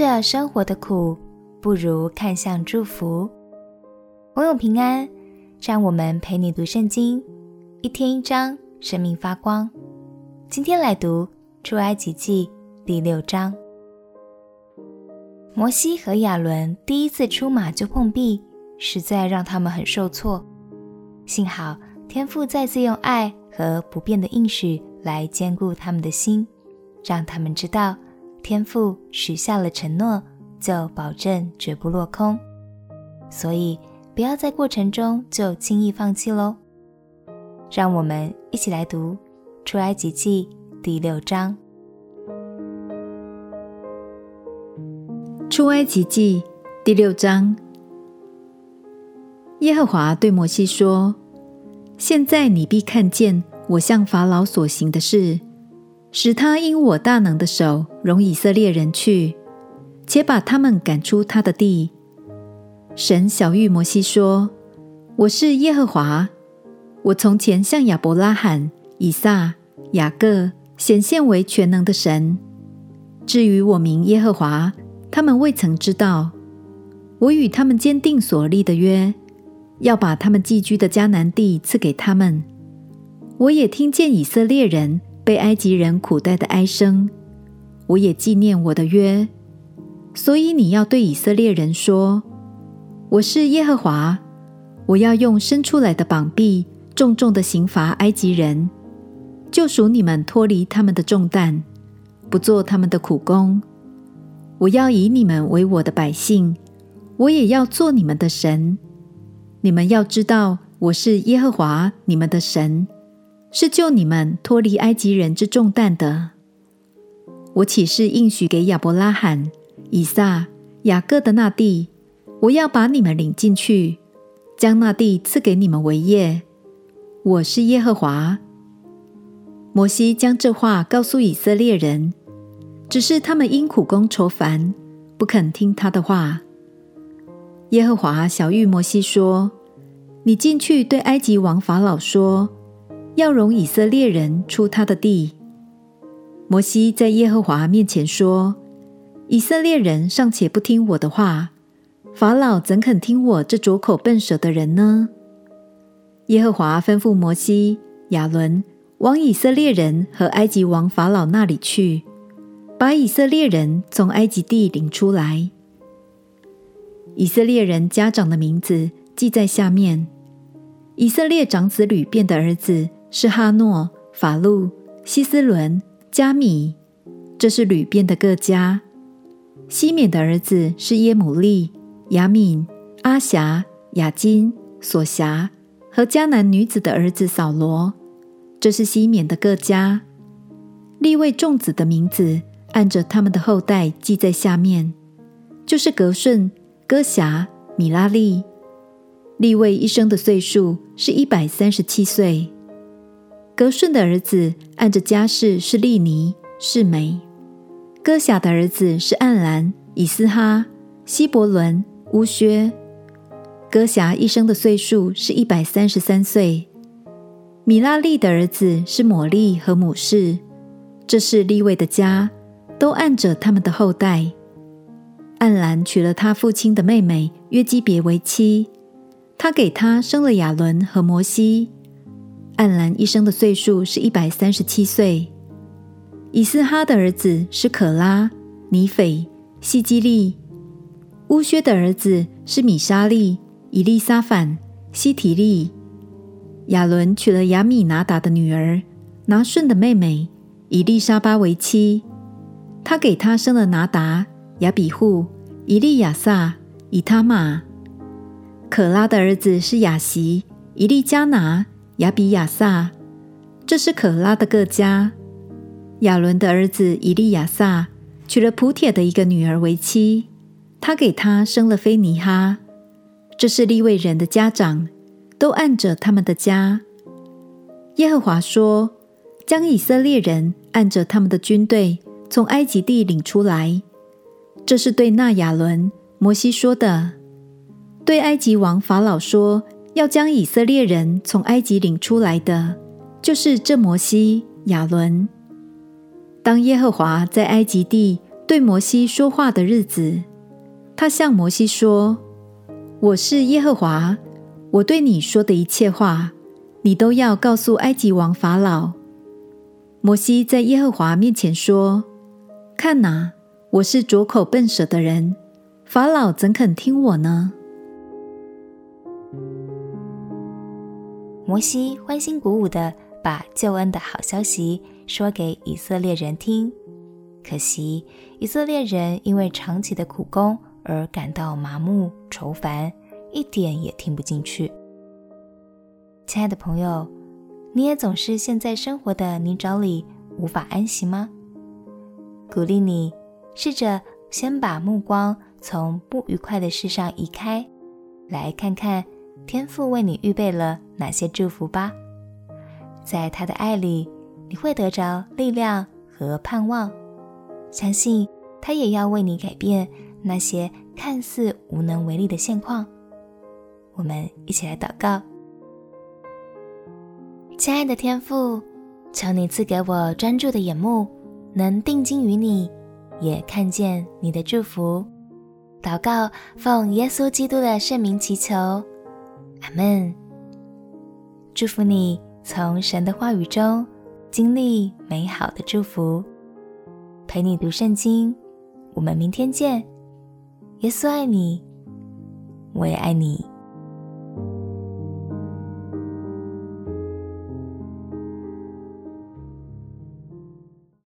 着生活的苦，不如看向祝福。朋友平安，让我们陪你读圣经，一天一章，生命发光。今天来读出埃及记第六章。摩西和亚伦第一次出马就碰壁，实在让他们很受挫。幸好天父再次用爱和不变的应许来坚固他们的心，让他们知道天父许下了承诺，就保证绝不落空。所以不要在过程中就轻易放弃喽。让我们一起来读出埃及记第六章。出埃及记第六章，耶和华对摩西说：“现在你必看见我向法老所行的事，使他因我大能的手容以色列人去，且把他们赶出他的地。”神晓諭摩西说：“我是耶和华，我从前向亚伯拉罕、以撒、雅各显现为全能的神。至于我名耶和华。”他们未曾知道，我与他们坚定所立的约，要把他们寄居的迦南地赐给他们。我也听见以色列人被埃及人苦待的哀声，我也纪念我的约。所以你要对以色列人说：我是耶和华，我要用伸出来的膀臂重重的刑罚埃及人，救赎你们脱离他们的重担，不做他们的苦工。我要以你们为我的百姓，我也要做你们的神。你们要知道，我是耶和华你们的神，是救你们脱离埃及人之重担的。我起誓应许给亚伯拉罕、以撒、雅各的那地，我要把你们领进去，将那地赐给你们为业。我是耶和华。摩西将这话告诉以色列人。只是他们因苦工愁烦，不肯听他的话。耶和华晓諭摩西说：“你进去对埃及王法老说，要容以色列人出他的地。”摩西在耶和华面前说：“以色列人尚且不听我的话，法老怎肯听我这拙口笨舌的人呢？”耶和华吩咐摩西、亚伦往以色列人和埃及王法老那里去。把以色列人从埃及地领出来。以色列人家长的名字记在下面：以色列长子吕便的儿子是哈诺、法路、希斯伦、加米，这是流便的各家。西缅的儿子是耶母利、亚敏、阿辖、雅金、索辖和迦南女子的儿子扫罗，这是西缅的各家。利未众子的名字。按着他们的后代记在下面，就是格顺、哥辖、米拉利。利未一生的岁数是一百三十七岁。革顺的儿子按着家世是利尼、示每。哥辖的儿子是暗兰、以斯哈、希伯伦、乌薛。歌辖一生的岁数是一百三十三岁。米拉利的儿子是抹利和母示。这是利未的家。都按着他们的后代，暗兰娶了他父亲的妹妹约基别为妻，他给他生了亚伦和摩西。暗兰一生的岁数是一百三十七岁。以斯哈的儿子是可拉、尼斐、希基利。乌薛的儿子是米沙利、以利沙反、希提利。亚伦娶了亚米拿达的女儿拿顺的妹妹以利沙巴为妻。他给他生了拿达、亚比户、以利亚撒、以他玛。可拉的儿子是雅习、以利加拿、亚比亚撒，这是可拉的各家。亚伦的儿子以利亚撒娶了普铁的一个女儿为妻，他给他生了非尼哈。这是利未人的家长，都按着他们的家。耶和华说：“将以色列人按着他们的军队。”从埃及地领出来，这是对那亚伦、摩西说的。对埃及王法老说，要将以色列人从埃及领出来的，就是这摩西、亚伦。当耶和华在埃及地对摩西说话的日子，他向摩西说：“我是耶和华，我对你说的一切话，你都要告诉埃及王法老。”摩西在耶和华面前说：“看哪，我是拙口笨舌的人，法老怎肯听我呢？”摩西欢欣鼓舞地把救恩的好消息说给以色列人听。可惜，以色列人因为长期的苦工而感到麻木愁烦，一点也听不进去。亲爱的朋友，你也总是陷在生活的泥沼里无法安息吗？鼓励你试着先把目光从不愉快的事上移开，来看看天父为你预备了哪些祝福吧。在他的爱里，你会得着力量和盼望。相信他也要为你改变那些看似无能为力的现况。我们一起来祷告。亲爱的天父，求你赐给我专注的眼目，能定睛于你，也看见你的祝福。祷告，奉耶稣基督的圣名祈求，阿门。祝福你从神的话语中经历美好的祝福。陪你读圣经，我们明天见。耶稣爱你，我也爱你。